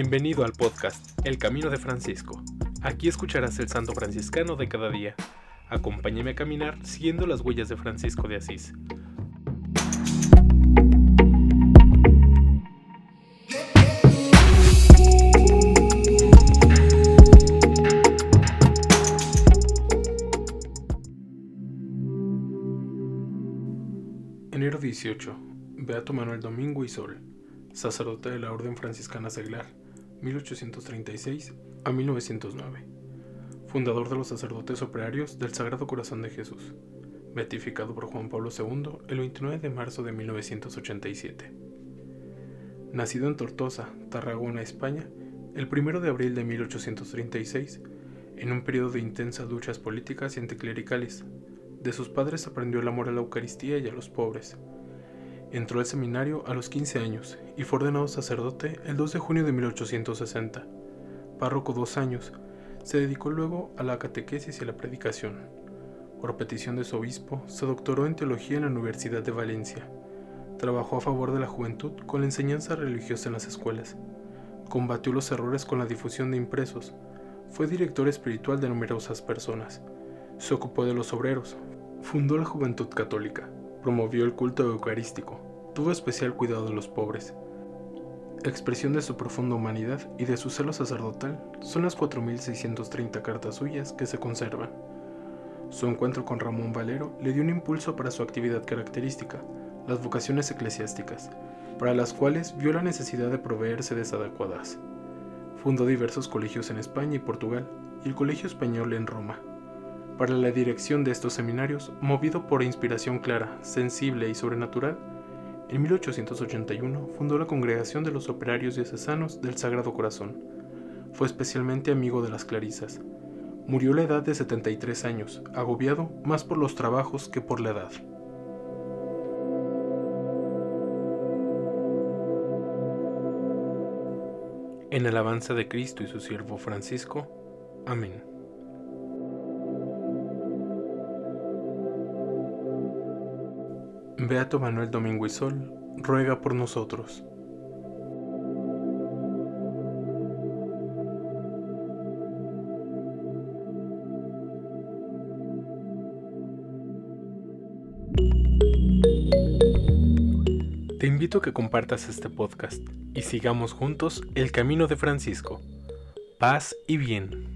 Bienvenido al podcast El Camino de Francisco. Aquí escucharás el santo franciscano de cada día. Acompáñame a caminar siguiendo las huellas de Francisco de Asís. Enero 18. Beato Manuel Domingo y Sol sacerdote de la Orden Franciscana Seglar, 1836 a 1909, fundador de los sacerdotes operarios del Sagrado Corazón de Jesús, beatificado por Juan Pablo II el 29 de marzo de 1987. Nacido en Tortosa, Tarragona, España, el 1 de abril de 1836, en un periodo de intensas luchas políticas y anticlericales, de sus padres aprendió el amor a la Eucaristía y a los pobres, Entró al seminario a los 15 años y fue ordenado sacerdote el 2 de junio de 1860. Párroco dos años, se dedicó luego a la catequesis y a la predicación. Por petición de su obispo, se doctoró en teología en la Universidad de Valencia. Trabajó a favor de la juventud con la enseñanza religiosa en las escuelas. Combatió los errores con la difusión de impresos. Fue director espiritual de numerosas personas. Se ocupó de los obreros. Fundó la Juventud Católica promovió el culto eucarístico, tuvo especial cuidado de los pobres. Expresión de su profunda humanidad y de su celo sacerdotal son las 4.630 cartas suyas que se conservan. Su encuentro con Ramón Valero le dio un impulso para su actividad característica, las vocaciones eclesiásticas, para las cuales vio la necesidad de proveer sedes adecuadas. Fundó diversos colegios en España y Portugal y el Colegio Español en Roma para la dirección de estos seminarios, movido por inspiración clara, sensible y sobrenatural, en 1881 fundó la Congregación de los Operarios Diocesanos del Sagrado Corazón. Fue especialmente amigo de las Clarisas. Murió a la edad de 73 años, agobiado más por los trabajos que por la edad. En alabanza de Cristo y su siervo Francisco. Amén. Beato Manuel Domingo y Sol, ruega por nosotros. Te invito a que compartas este podcast y sigamos juntos el camino de Francisco. Paz y bien.